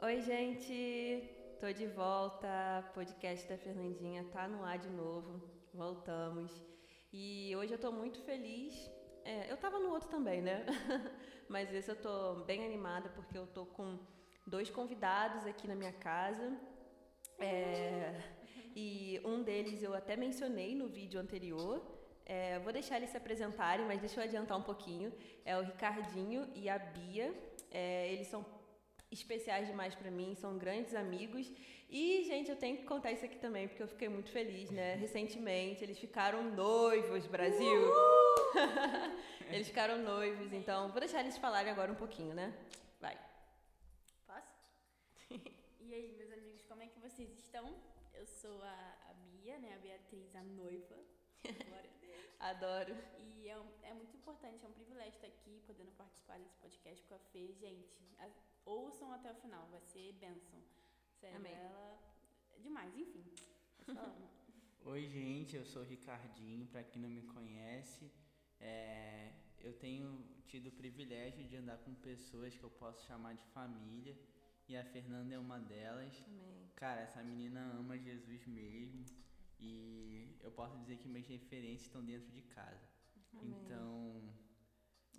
Oi, gente! Tô de volta. Podcast da Fernandinha tá no ar de novo. Voltamos. E hoje eu tô muito feliz. É, eu tava no outro também, né? Mas esse eu tô bem animada porque eu tô com dois convidados aqui na minha casa. É, e um deles eu até mencionei no vídeo anterior. É, vou deixar eles se apresentarem, mas deixa eu adiantar um pouquinho. É o Ricardinho e a Bia. É, eles são especiais demais para mim, são grandes amigos. E, gente, eu tenho que contar isso aqui também, porque eu fiquei muito feliz, né? Recentemente, eles ficaram noivos, Brasil! eles ficaram noivos, então vou deixar eles falarem agora um pouquinho, né? Vai. Posso? e aí, meus amigos, como é que vocês estão? Eu sou a, a Bia, né? A Beatriz, a noiva. Glória a Deus. Adoro. E é, um, é muito importante, é um privilégio estar aqui, podendo participar desse podcast com a Fê. Gente, a, ouçam até o final, vai ser bênção. Sério, Amém. ela é demais, enfim. Oi, gente, eu sou o Ricardinho, para quem não me conhece. É, eu tenho tido o privilégio de andar com pessoas que eu posso chamar de família e a Fernanda é uma delas. Amém. Cara, essa menina ama Jesus mesmo e eu posso dizer que minhas referências estão dentro de casa. Amém. Então,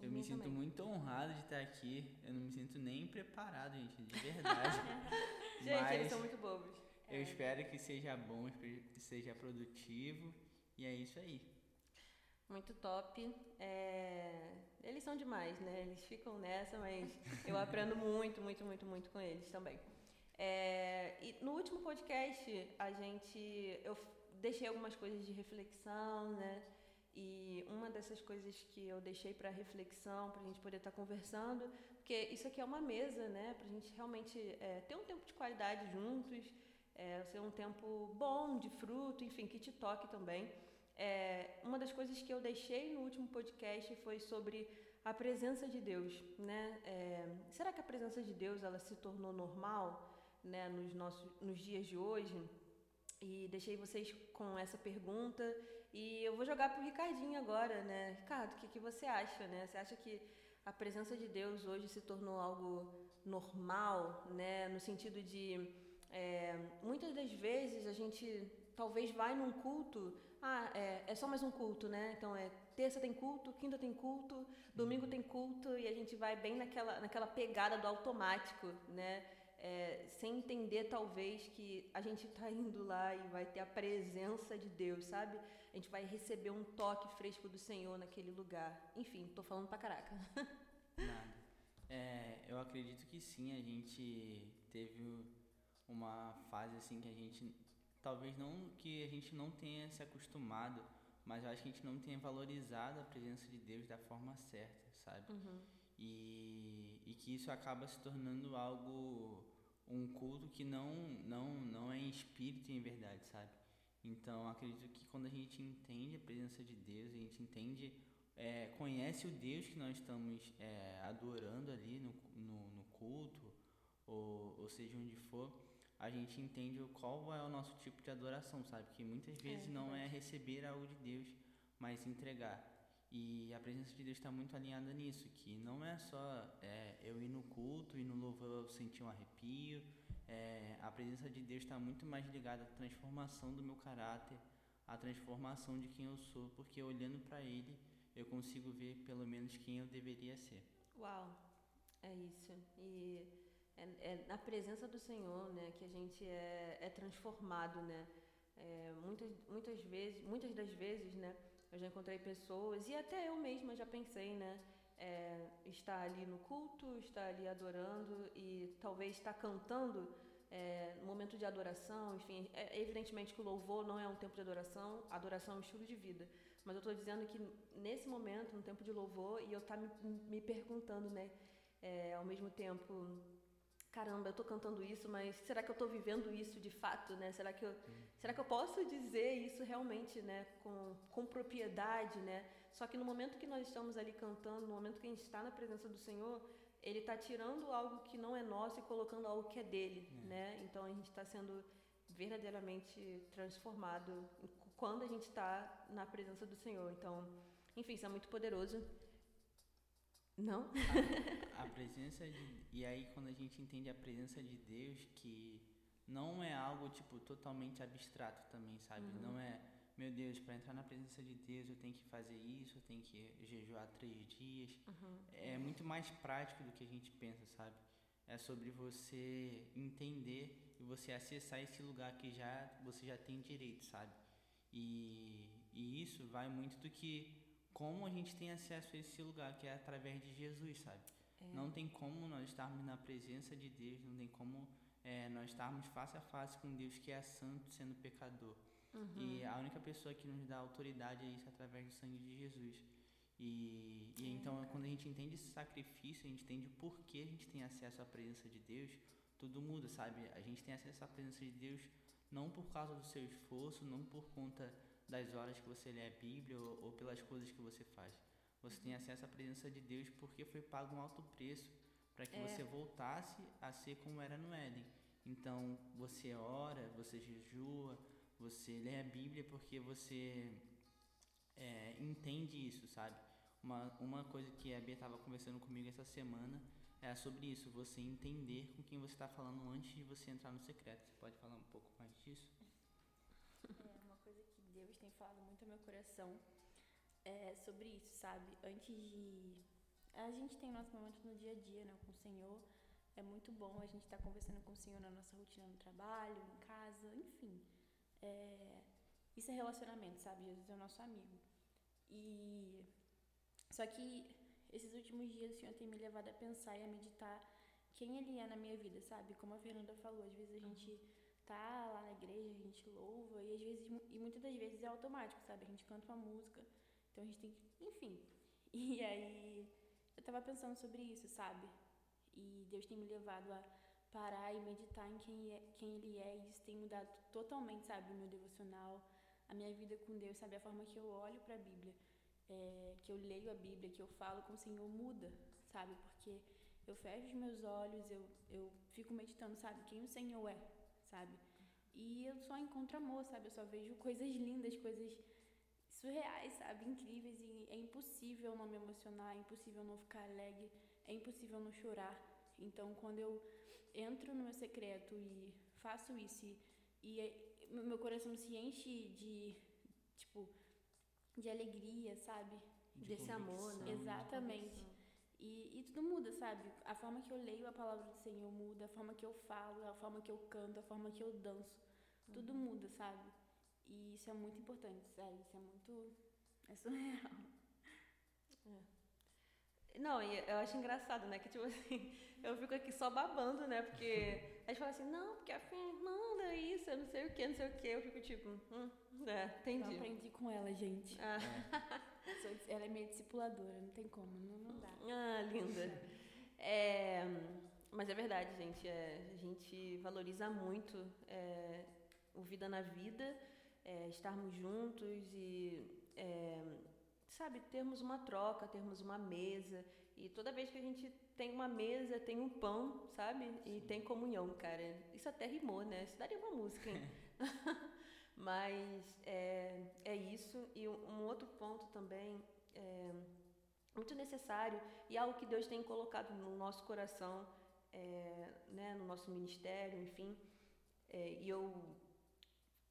eu me sinto também. muito honrado de estar aqui. Eu não me sinto nem preparado, gente, de verdade. Gente, Mas eles são muito bobos. eu espero que seja bom, que seja produtivo. E é isso aí. Muito top. É, Eles são demais, né? Eles ficam nessa, mas eu aprendo muito, muito, muito, muito com eles também. É, E no último podcast, a gente. Eu deixei algumas coisas de reflexão, né? E uma dessas coisas que eu deixei para reflexão, para a gente poder estar conversando, porque isso aqui é uma mesa, né? Para a gente realmente é, ter um tempo de qualidade juntos, é, ser um tempo bom, de fruto, enfim, que te toque também. É, uma das coisas que eu deixei no último podcast foi sobre a presença de Deus, né? É, será que a presença de Deus ela se tornou normal, né, nos nossos nos dias de hoje? E deixei vocês com essa pergunta e eu vou jogar pro Ricardinho agora, né? Ricardo, o que, que você acha, né? Você acha que a presença de Deus hoje se tornou algo normal, né? No sentido de é, muitas das vezes a gente talvez vai num culto, ah, é, é só mais um culto, né? Então é terça tem culto, quinta tem culto, domingo tem culto e a gente vai bem naquela, naquela pegada do automático, né? É, sem entender talvez que a gente está indo lá e vai ter a presença de Deus, sabe? A gente vai receber um toque fresco do Senhor naquele lugar. Enfim, tô falando pra caraca. Nada. É, eu acredito que sim, a gente teve uma fase assim que a gente talvez não que a gente não tenha se acostumado, mas eu acho que a gente não tenha valorizado a presença de Deus da forma certa, sabe? E, e que isso acaba se tornando algo um culto que não não não é em espírito e em verdade, sabe? Então acredito que quando a gente entende a presença de Deus, a gente entende é, conhece o Deus que nós estamos é, adorando ali no, no, no culto, ou, ou seja onde for, a gente entende qual é o nosso tipo de adoração, sabe? Que muitas vezes não é receber algo de Deus, mas entregar. E a presença de Deus está muito alinhada nisso, que não é só é, eu ir no culto e no louvor eu sentir um arrepio, é, a presença de Deus está muito mais ligada à transformação do meu caráter, à transformação de quem eu sou, porque olhando para Ele eu consigo ver pelo menos quem eu deveria ser. Uau, é isso. E é, é na presença do Senhor, né, que a gente é, é transformado, né? É, muitas, muitas vezes, muitas das vezes, né, eu já encontrei pessoas e até eu mesma já pensei, né, é, estar ali no culto, estar ali adorando e talvez estar cantando é, momento de adoração, enfim, é, evidentemente que o louvor não é um tempo de adoração, adoração é um estilo de vida. Mas eu estou dizendo que nesse momento, no tempo de louvor, e eu estar me, me perguntando, né, é, ao mesmo tempo, caramba, eu estou cantando isso, mas será que eu estou vivendo isso de fato, né? Será que eu, será que eu posso dizer isso realmente, né, com, com propriedade, né? Só que no momento que nós estamos ali cantando, no momento que a gente está na presença do Senhor, Ele está tirando algo que não é nosso e colocando algo que é dele, né? Então a gente está sendo verdadeiramente transformado quando a gente está na presença do Senhor. Então, enfim, isso é muito poderoso. Não? A, a presença de. E aí, quando a gente entende a presença de Deus, que não é algo, tipo, totalmente abstrato também, sabe? Uhum. Não é, meu Deus, para entrar na presença de Deus eu tenho que fazer isso, eu tenho que jejuar três dias. Uhum. É muito mais prático do que a gente pensa, sabe? É sobre você entender e você acessar esse lugar que já você já tem direito, sabe? E, e isso vai muito do que como a gente tem acesso a esse lugar, que é através de Jesus, sabe? É. Não tem como nós estarmos na presença de Deus, não tem como é, nós estarmos face a face com Deus que é santo sendo pecador. Uhum. E a única pessoa que nos dá autoridade é isso através do sangue de Jesus. E, e É, então, quando a gente entende esse sacrifício, a gente entende o porquê a gente tem acesso à presença de Deus, tudo muda, sabe? A gente tem acesso à presença de Deus não por causa do seu esforço, não por conta das horas que você lê a Bíblia ou, ou pelas coisas que você faz. Você tem acesso à presença de Deus porque foi pago um alto preço para que É. você voltasse a ser como era no Éden. Então, você ora, você jejua, você lê a Bíblia porque você é, entende isso, sabe? Uma, uma coisa que a Bia estava conversando comigo essa semana é sobre isso, você entender com quem você está falando antes de você entrar no secreto. Você pode falar um pouco mais disso? É uma coisa que Deus tem falado muito ao meu coração é sobre isso, sabe? Antes de. A gente tem nosso momento no dia a dia, né, com o Senhor. É muito bom a gente estar conversando com o Senhor na nossa rotina no trabalho, em casa, enfim. É, Isso é relacionamento, sabe? Jesus é o nosso amigo. E. Só que esses últimos dias o Senhor tem me levado a pensar e a meditar quem Ele é na minha vida, sabe? Como a Fernanda falou, às vezes a gente tá lá na igreja, a gente louva, e às vezes, e muitas das vezes é automático, sabe? A gente canta uma música, então a gente tem que, enfim. E aí eu tava pensando sobre isso, sabe? E Deus tem me levado a parar e meditar em quem, é, quem Ele é, e isso tem mudado totalmente, sabe? O meu devocional, a minha vida com Deus, sabe? A forma que eu olho para a Bíblia, é, que eu leio a Bíblia, que eu falo com o Senhor muda, sabe? Porque eu fecho os meus olhos, eu, eu fico meditando, sabe? Quem o Senhor é, sabe? E eu só encontro amor, sabe? Eu só vejo coisas lindas, coisas surreais, sabe? Incríveis. E é impossível não me emocionar, é impossível não ficar alegre, é impossível não chorar. Então, quando eu entro no meu secreto e faço isso, e, e é- meu coração se enche de, tipo, de alegria, sabe? De Desse amor, né? Exatamente. E, e tudo muda, sabe? A forma que eu leio a palavra do Senhor muda, a forma que eu falo, a forma que eu canto, a forma que eu danço. Tudo muda, sabe? E isso é muito importante, sabe? Isso é muito. É surreal. Não, e eu acho engraçado, né? Que tipo assim, eu fico aqui só babando, né? Porque a gente fala assim, não, porque a Fernanda é isso, eu não sei o que, não sei o que. Eu fico tipo, hum, é, Eu entendi. aprendi com ela, gente. Ah, dis- ela é minha discipuladora, não tem como, não, não dá. ah, linda. É, mas é verdade, gente. é, a gente valoriza muito é, o Vida na Vida, é, estarmos juntos e, é, sabe, termos uma troca, termos uma mesa. E toda vez que a gente tem uma mesa, tem um pão, sabe? E tem comunhão, cara. Isso até rimou, né? Isso daria uma música, hein? Mas é, é isso. E um, outro ponto também é muito necessário e algo que Deus tem colocado no nosso coração, é, né, no nosso ministério, enfim. É, e eu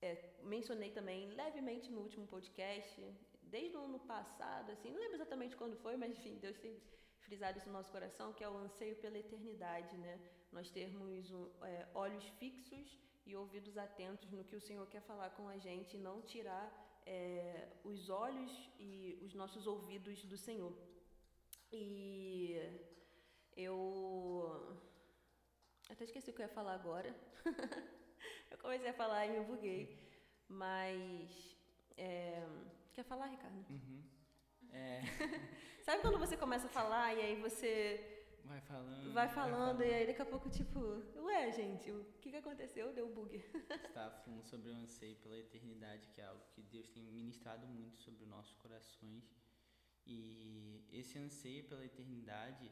é, mencionei também levemente no último podcast, desde o ano passado, assim, não lembro exatamente quando foi, mas enfim, Deus tem frisado isso no nosso coração, que é o anseio pela eternidade, né? Nós termos é, olhos fixos e ouvidos atentos no que o Senhor quer falar com a gente, e não tirar é, os olhos e os nossos ouvidos do Senhor. E eu até esqueci o que eu ia falar agora. eu comecei a falar e me buguei. Mas. é, Quer falar, Ricardo? Uhum. É, Sabe quando você começa a falar e aí você vai falando. vai falando e aí daqui a pouco, tipo, ué, gente, o que, que aconteceu? Deu bug. Você estava falando sobre o anseio pela eternidade, que é algo que Deus tem ministrado muito sobre os nossos corações. E esse anseio pela eternidade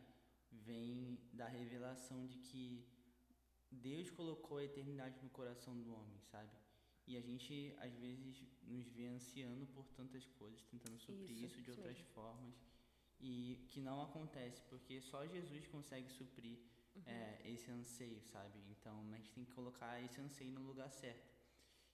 vem da revelação de que Deus colocou a eternidade no coração do homem, sabe? E a gente, às vezes, nos vê ansiando por tantas coisas, tentando suprir Isso, isso, de outras mesmo. formas. Que não acontece, porque só Jesus consegue suprir uhum. é, esse anseio, sabe? Então a gente tem que colocar esse anseio no lugar certo.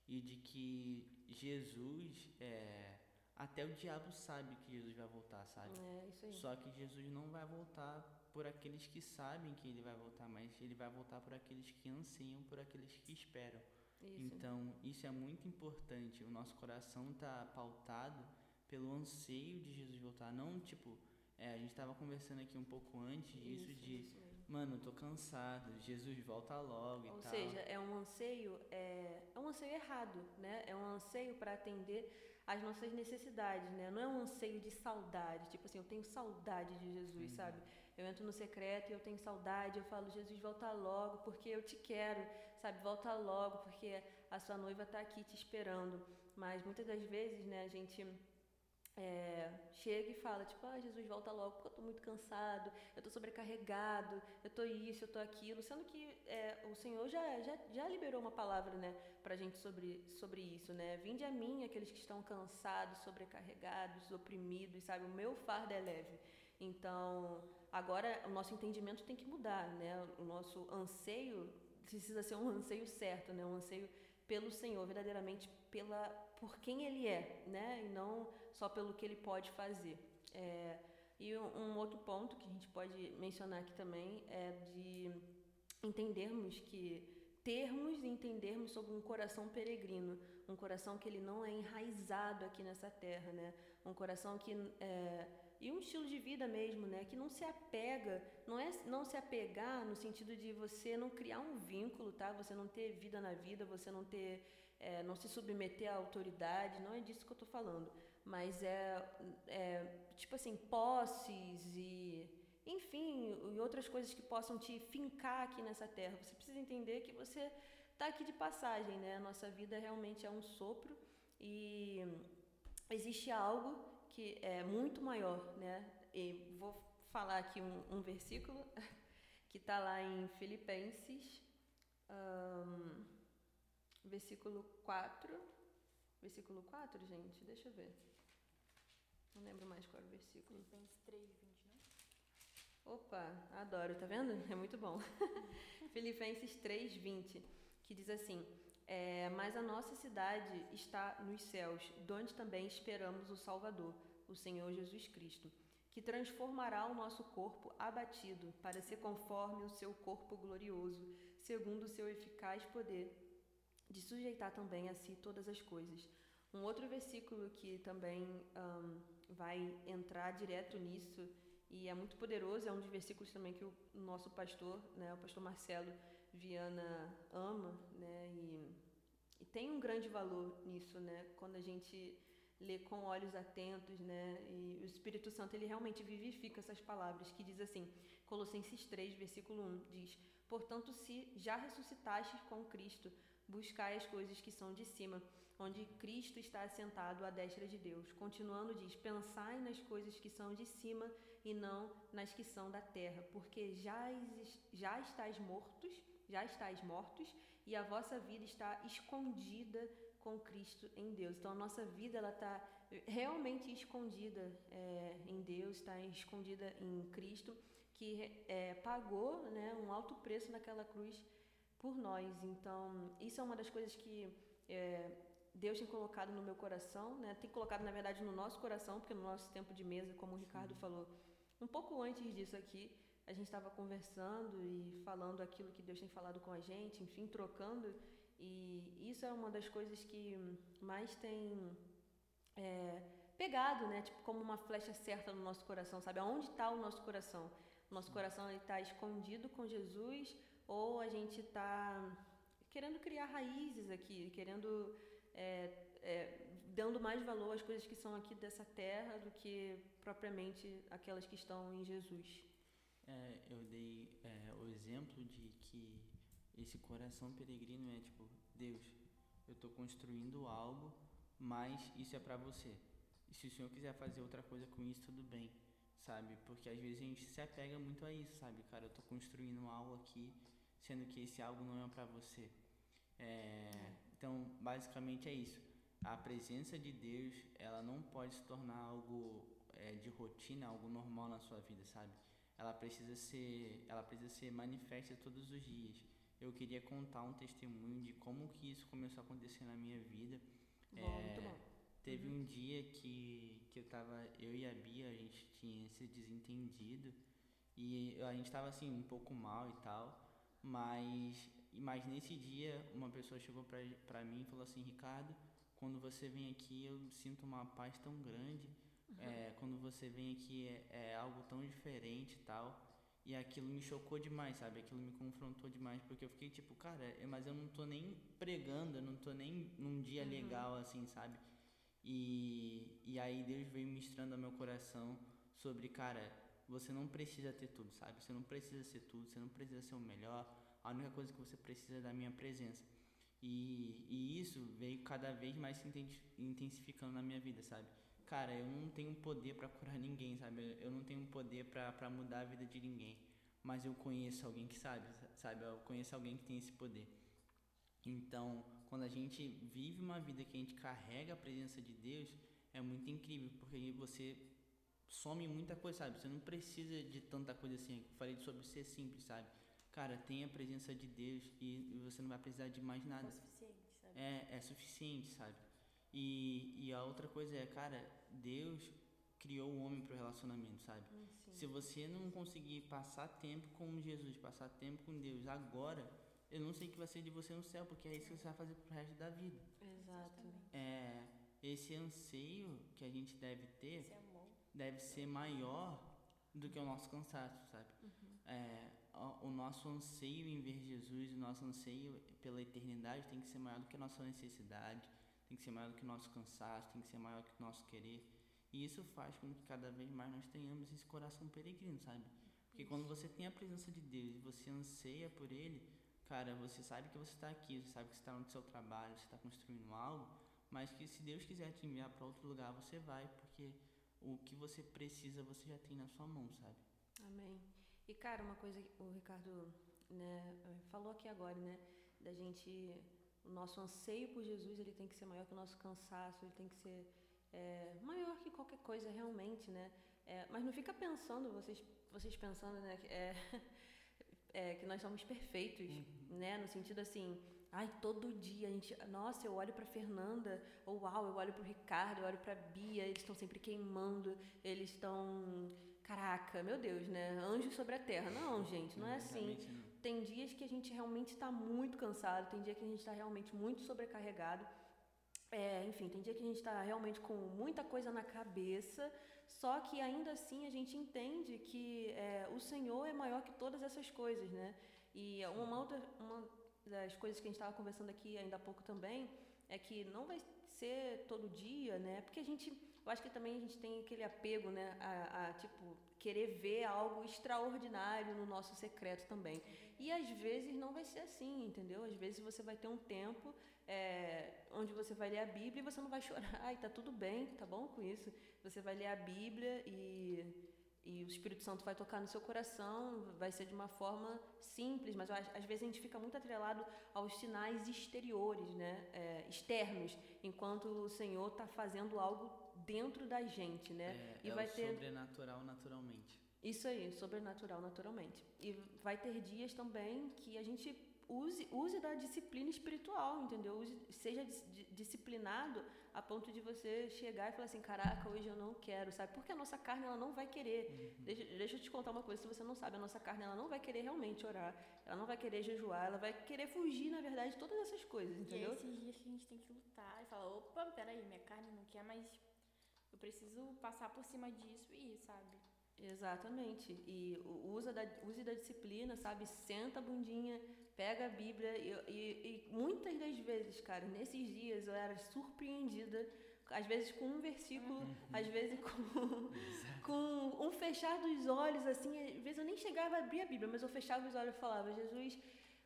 E de que Jesus, é, até o diabo sabe que Jesus vai voltar, sabe? É, isso aí. Só que Jesus não vai voltar por aqueles que sabem que ele vai voltar, mas ele vai voltar por aqueles que anseiam, por aqueles que esperam. Isso. Então, isso é muito importante. O nosso coração está pautado pelo anseio de Jesus voltar. Não, tipo, é, a gente estava conversando aqui um pouco antes disso, isso, de, isso mano, tô cansado, Jesus volta logo Ou e tal. Ou seja, é um anseio, é, é um anseio errado, né? É um anseio para atender as nossas necessidades, né? Não é um anseio de saudade, tipo assim, eu tenho saudade de Jesus, uhum. sabe? Eu entro no secreto e eu tenho saudade, eu falo, Jesus, volta logo, porque eu te quero, sabe? Volta logo, porque a sua noiva está aqui te esperando. Mas muitas das vezes, né, a gente é, chega e fala, tipo, ah, Jesus, volta logo, porque eu estou muito cansado, eu estou sobrecarregado, eu estou isso, eu estou aquilo, sendo que é, o Senhor já, já, já liberou uma palavra, né, pra gente sobre, sobre isso, né, vinde a mim aqueles que estão cansados, sobrecarregados, oprimidos, sabe, o meu fardo é leve. Então, agora o nosso entendimento tem que mudar, né, o nosso anseio precisa ser um anseio certo, né, um anseio pelo Senhor, verdadeiramente pela, por quem Ele é, né, e não só pelo que Ele pode fazer. É, e um, outro ponto que a gente pode mencionar aqui também é de entendermos que termos e entendermos sobre um coração peregrino, um coração que ele não é enraizado aqui nessa terra, né? Um coração que é, e um estilo de vida mesmo, né? Que não se apega, não é não se apegar no sentido de você não criar um vínculo, tá? Você não ter vida na vida, você não ter, é, não se submeter à autoridade, não é disso que eu estou falando. Mas é, é tipo assim posses e enfim, e outras coisas que possam te fincar aqui nessa terra. Você precisa entender que você está aqui de passagem, né? A nossa vida realmente é um sopro e existe algo que é muito maior, né? E vou falar aqui um, um versículo que está lá em Filipenses, um, versículo 4. Versículo 4, gente, deixa eu ver. Não lembro mais qual era o versículo. Filipenses 3, 20, né? Opa, adoro, tá vendo? É muito bom. Filipenses 3, 20, que diz assim: é, Mas a nossa cidade está nos céus, donde também esperamos o Salvador, o Senhor Jesus Cristo, que transformará o nosso corpo abatido para ser conforme o seu corpo glorioso, segundo o seu eficaz poder, de sujeitar também a si todas as coisas. Um outro versículo que também um, vai entrar direto nisso. E é muito poderoso, é um dos versículos também que o nosso pastor, né, o pastor Marcelo Viana ama, né, e, e tem um grande valor nisso, né, quando a gente lê com olhos atentos, né, e o Espírito Santo ele realmente vivifica essas palavras que diz assim, Colossenses 3, versículo 1, diz: "Portanto, se já ressuscitastes com Cristo, buscai as coisas que são de cima, onde Cristo está assentado à destra de Deus. Continuando, diz: Pensai nas coisas que são de cima e não nas que são da terra, porque já, já estáis mortos, já estáis mortos, e a vossa vida está escondida com Cristo em Deus. Então a nossa vida ela está realmente escondida é, em Deus, está escondida em Cristo, que é, pagou né, um alto preço naquela cruz por nós. Então isso é uma das coisas que é, Deus tem colocado no meu coração, né? tem colocado na verdade no nosso coração, porque no nosso tempo de mesa, como o Ricardo falou, um pouco antes disso aqui, a gente estava conversando e falando aquilo que Deus tem falado com a gente, enfim, trocando. E isso é uma das coisas que mais tem é, pegado, né? Tipo, como uma flecha certa no nosso coração, sabe? Aonde está o nosso coração? O nosso coração está escondido com Jesus ou a gente está querendo criar raízes aqui, querendo é, é, dando mais valor às coisas que são aqui dessa terra do que propriamente aquelas que estão em Jesus. É, eu dei é, o exemplo de que esse coração peregrino é tipo, Deus, eu estou construindo algo, mas isso é para você. E se o Senhor quiser fazer outra coisa com isso, tudo bem, sabe? Porque às vezes a gente se apega muito a isso, sabe? Cara, eu estou construindo algo aqui, sendo que esse algo não é para você. É, então, basicamente é isso a presença de Deus ela não pode se tornar algo é, de rotina, algo normal na sua vida, sabe? Ela precisa ser, ela precisa ser manifesta todos os dias. Eu queria contar um testemunho de como que isso começou a acontecer na minha vida. Bom, é, muito bom. Teve uhum. um dia que, que eu tava, eu e a Bia, a gente tinha se desentendido e a gente tava assim um pouco mal e tal, mas mas nesse dia uma pessoa chegou pra, pra mim e falou assim, Ricardo, quando você vem aqui eu sinto uma paz tão grande, uhum. é, quando você vem aqui é, é algo tão diferente e tal. E aquilo me chocou demais, sabe? Aquilo me confrontou demais, porque eu fiquei tipo, cara, mas eu não tô nem pregando, eu não tô nem num dia uhum. legal assim, sabe? E, e aí Deus veio ministrando ao meu coração sobre, cara, você não precisa ter tudo, sabe? Você não precisa ser tudo, você não precisa ser o melhor. A única coisa que você precisa é da minha presença. E, e isso veio cada vez mais se intensificando na minha vida, sabe? cara, eu não tenho poder para curar ninguém, sabe? Eu não tenho poder para mudar a vida de ninguém. Mas eu conheço alguém que sabe, sabe? Eu conheço alguém que tem esse poder. Então, quando a gente vive uma vida que a gente carrega a presença de Deus, é muito incrível, porque você some muita coisa, sabe? Você não precisa de tanta coisa assim. Eu falei sobre ser simples, sabe? Cara, tem a presença de Deus e você não vai precisar de mais nada. É suficiente, sabe? É, é suficiente, sabe? E, e a outra coisa é, cara, Deus criou o homem para o relacionamento, sabe? Hum, Se você não conseguir passar tempo com Jesus, passar tempo com Deus agora, eu não sei o que vai ser de você no céu, porque é isso que você vai fazer pro resto da vida. Exato. É, esse anseio que a gente deve ter deve ser maior do que o nosso cansaço, sabe? Uhum. É, o, nosso anseio em ver Jesus, o nosso anseio pela eternidade tem que ser maior do que a nossa necessidade, tem que ser maior do que o nosso cansaço, tem que ser maior do que o nosso querer. E isso faz com que cada vez mais nós tenhamos esse coração peregrino, sabe? Porque quando você tem a presença de Deus e você anseia por Ele, cara, você sabe que você está aqui, você sabe que você está no seu trabalho, você está construindo algo, mas que se Deus quiser te enviar para outro lugar, você vai, porque o que você precisa você já tem na sua mão, sabe? Amém. E cara, uma coisa que o Ricardo né, falou aqui agora, né, da gente o nosso anseio por Jesus ele tem que ser maior que o nosso cansaço, ele tem que ser é, maior que qualquer coisa realmente, né? É, mas não fica pensando, vocês, vocês pensando, né? É, é, que nós somos perfeitos, uhum. né? No sentido assim, ai, todo dia a gente, nossa, eu olho para Fernanda, ou uau, eu olho para o Ricardo, eu olho para Bia, eles estão sempre queimando, eles estão, caraca, meu Deus, né? Anjos sobre a terra. Não, gente, não é assim. Tem dias que a gente realmente está muito cansado, tem dia que a gente está realmente muito sobrecarregado. É, enfim, tem dia que a gente está realmente com muita coisa na cabeça, só que ainda assim a gente entende que é, o Senhor é maior que todas essas coisas, né? E uma, outra, uma das coisas que a gente estava conversando aqui ainda há pouco também é que não vai ser todo dia, né? Porque a gente, eu acho que também a gente tem aquele apego, né? A, a tipo querer ver algo extraordinário no nosso secreto também. E às vezes não vai ser assim, entendeu? Às vezes você vai ter um tempo é, onde você vai ler a Bíblia e você não vai chorar, e tá tudo bem, tá bom com isso. Você vai ler a Bíblia e, e o Espírito Santo vai tocar no seu coração, vai ser de uma forma simples, mas às vezes a gente fica muito atrelado aos sinais exteriores, né? É, externos, enquanto o Senhor está fazendo algo dentro da gente, né? É, e é vai ter sobrenatural naturalmente. Isso aí, sobrenatural naturalmente. E vai ter dias também que a gente use, use da disciplina espiritual, entendeu? Use, seja disciplinado a ponto de você chegar e falar assim, caraca, hoje eu não quero, sabe? Porque a nossa carne ela não vai querer. Uhum. Deixa, deixa eu te contar uma coisa, se você não sabe, a nossa carne ela não vai querer realmente orar, ela não vai querer jejuar, ela vai querer fugir, na verdade, de todas essas coisas, entendeu? E é esses dias que a gente tem que lutar e falar, opa, peraí, minha carne não quer, eu preciso passar por cima disso e ir, sabe? Exatamente. E usa da, use da disciplina, sabe? Senta a bundinha, pega a Bíblia. E, e, e, muitas das vezes, cara, nesses dias eu era surpreendida, às vezes com um versículo, uhum. às vezes com, com um fechar dos olhos, assim. Às vezes eu nem chegava a abrir a Bíblia, mas eu fechava os olhos e falava: Jesus,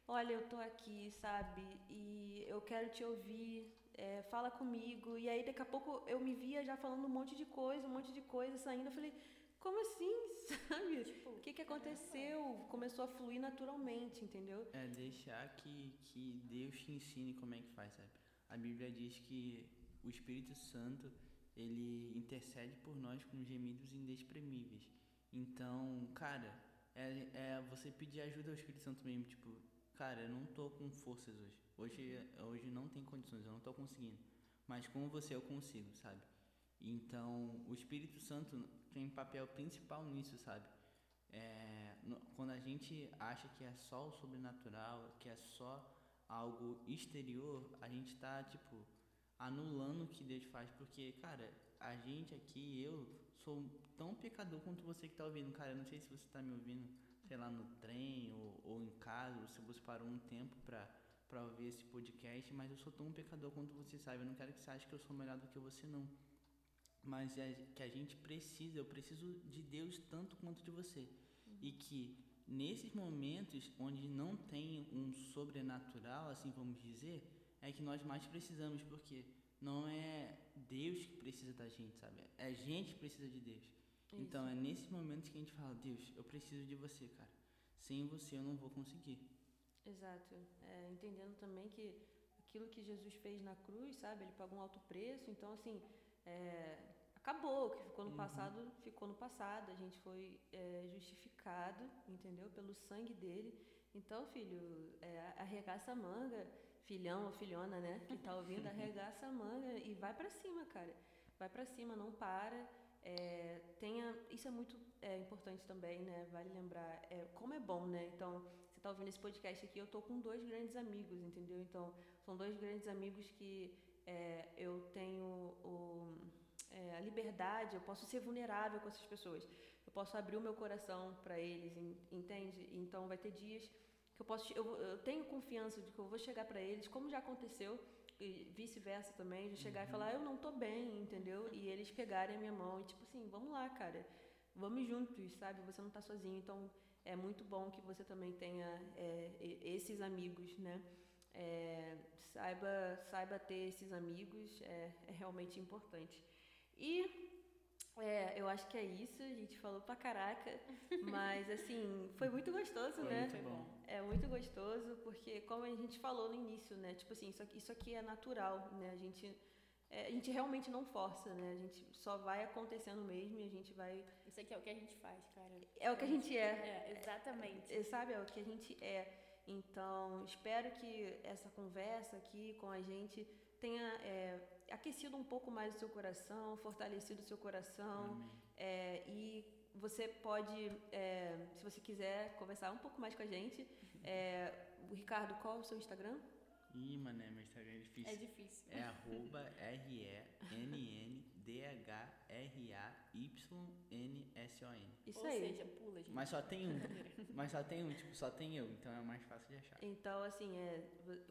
olha, eu tô aqui, sabe? E eu quero te ouvir. É, fala comigo. E aí, daqui a pouco, eu me via já falando um monte de coisa, um monte de coisa saindo. Eu falei, como assim, sabe? Tipo, o que, que aconteceu? Começou a fluir naturalmente, entendeu? É, deixar que, que Deus te ensine como é que faz, sabe? A Bíblia diz que o Espírito Santo ele intercede por nós com gemidos inexprimíveis. Então, cara, é, é você pedir ajuda ao Espírito Santo mesmo, tipo, cara, eu não tô com forças hoje. Hoje, hoje não tem condições, eu não tô conseguindo. Mas com você eu consigo, sabe? Então, o Espírito Santo tem papel principal nisso, sabe? É, no, quando a gente acha que é só o sobrenatural, que é só algo exterior, a gente está tipo anulando o que Deus faz, porque cara, a gente aqui, eu sou tão pecador quanto você que está ouvindo, cara. Eu não sei se você está me ouvindo, sei lá, no trem ou, ou em casa, ou se você parou um tempo para para ouvir esse podcast, mas eu sou tão pecador quanto você sabe. Eu não quero que você ache que eu sou melhor do que você não. Mas é que a gente precisa, eu preciso de Deus tanto quanto de você. E que nesses momentos onde não tem um sobrenatural, assim vamos dizer, é que nós mais precisamos, porque não é Deus que precisa da gente, sabe? É a gente que precisa de Deus. Isso. Então é nesses momentos que a gente fala, Deus, eu preciso de você, cara. Sem você eu não vou conseguir. Exato. É, entendendo também que aquilo que Jesus fez na cruz, sabe? Ele pagou um alto preço. Então, assim, é, acabou. O que ficou no uhum. passado, ficou no passado. A gente foi é, justificado, entendeu? Pelo sangue dele. Então, filho, é, arregaça a manga, filhão ou filhona, né? Que tá ouvindo, arregaça a manga e vai para cima, cara. Vai para cima, não para. É, tenha, isso é muito é, importante também, né? Vale lembrar é, como é bom, né? Então, você está ouvindo esse podcast aqui, eu estou com dois grandes amigos, entendeu? Então, são dois grandes amigos que é, eu tenho o, é, a liberdade, eu posso ser vulnerável com essas pessoas, eu posso abrir o meu coração para eles, entende? Então, vai ter dias que eu posso, eu, eu tenho confiança de que eu vou chegar para eles, como já aconteceu, vice-versa também, de chegar uhum. e falar, eu não estou bem, entendeu? E eles pegarem a minha mão e tipo assim, vamos lá, cara, vamos juntos, sabe? Você não está sozinho, então é muito bom que você também tenha é, esses amigos, né? É, saiba, saiba ter esses amigos, é, é realmente importante. E é, eu acho que é isso, a gente falou pra caraca, mas assim, foi muito gostoso, foi né? Muito bom. É muito gostoso, porque como a gente falou no início, né? Tipo assim, isso aqui, isso aqui é natural, né? A gente é, a gente realmente não força, né? A gente só vai acontecendo mesmo e a gente vai. Isso aqui é o que a gente faz, cara. É o que a gente é. É, exatamente. É, sabe, é o que a gente é. Então, espero que essa conversa aqui com a gente tenha é, aquecido um pouco mais o seu coração, fortalecido o seu coração. É, e você pode, é, se você quiser, conversar um pouco mais com a gente. É, Ricardo, qual é o seu Instagram? Ih, mané, meu Instagram é difícil. É difícil. É arroba R-E-N-N-D-H-R-A-Y-N-S-O-N. Isso Ou aí. seja, pula, gente. Mas só tem um. Mas só tem um, tipo, só tem eu, então é mais fácil de achar. Então, assim, é,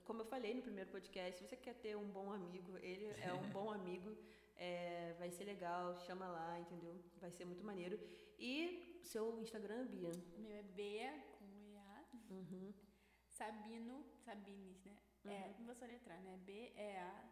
como eu falei no primeiro podcast, se você quer ter um bom amigo, ele é um bom amigo, é, vai ser legal, chama lá, entendeu? Vai ser muito maneiro. E seu Instagram, Bia? O meu é Bea, com E-A. Uhum. Sabino, Sabines, né? É, uhum. É, não vou soletrar, né? B-E-A-S-A-B-I-N-S.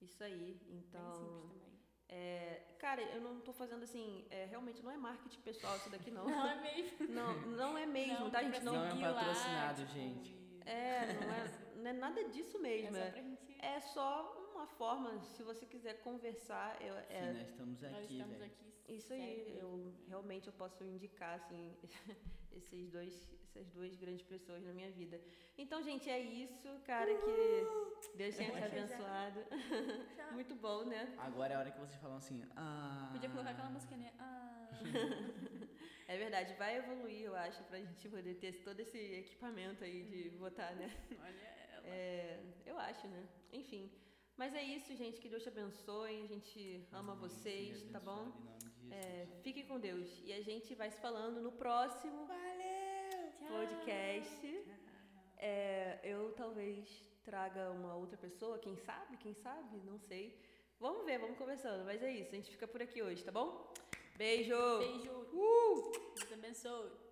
Isso aí, então. Bem simples também. É, cara, eu não tô fazendo assim, é, realmente não é marketing pessoal isso daqui não. Não é mesmo. Não, não é mesmo, não, tá? A gente não, não é patrocinado, lá, tipo, gente. É, não é, não é nada disso mesmo. É só, pra gente... é só uma forma, se você quiser conversar, eu, Sim, é, nós estamos aqui, nós estamos aqui. Isso aí, eu realmente eu posso indicar assim esses dois, essas duas grandes pessoas na minha vida. Então, gente, é isso, cara, que Deus tenha te abençoado. Muito bom, né? Agora é a hora que vocês falam assim, ah... Podia colocar aquela música, né? Ah... é verdade, vai evoluir, eu acho, pra gente poder ter todo esse equipamento aí de votar, né? Olha ela. É, eu acho, né? Enfim... Mas é isso, gente. Que Deus te abençoe. A gente ama Amém. vocês, tá bom? De é, fiquem com Deus. E a gente vai se falando no próximo Valeu! podcast. É, eu talvez traga uma outra pessoa, quem sabe, quem sabe, não sei. Vamos ver, vamos conversando. Mas é isso, a gente fica por aqui hoje, tá bom? Beijo! Beijo! Uh! Deus abençoe!